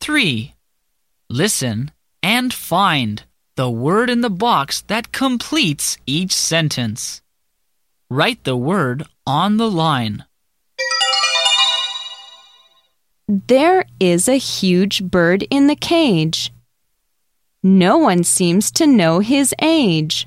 3. Listen and find the word in the box that completes each sentence. Write the word on the line. There is a huge bird in the cage. No one seems to know his age.